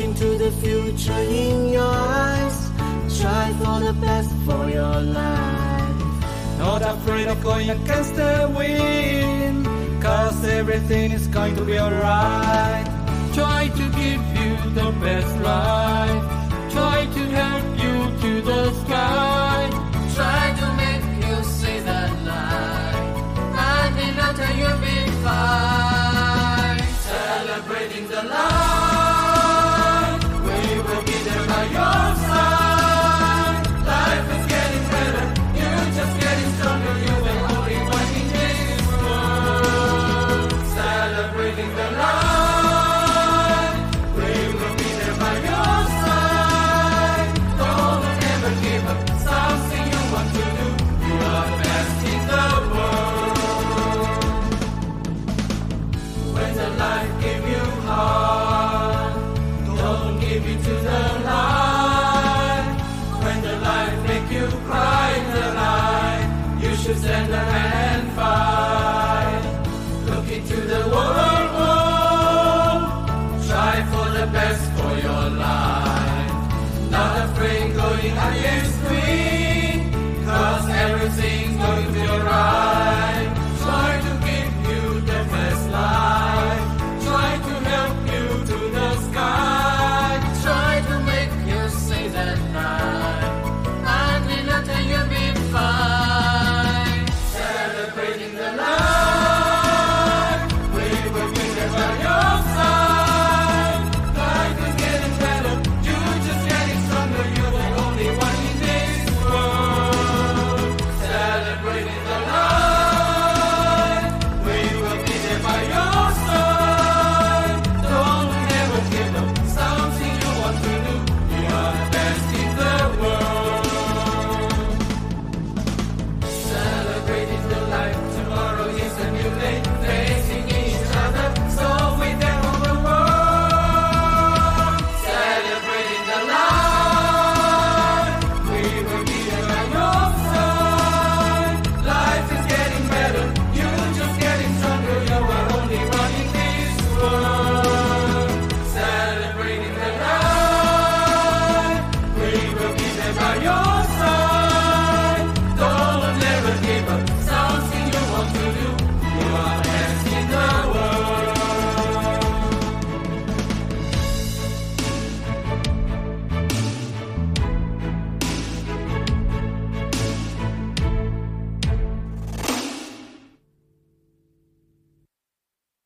Look into the future in your eyes. Try for the best for your life. Not afraid of going against the wind. Cause everything is going to be alright. Try to give you the best life. out of your eyes.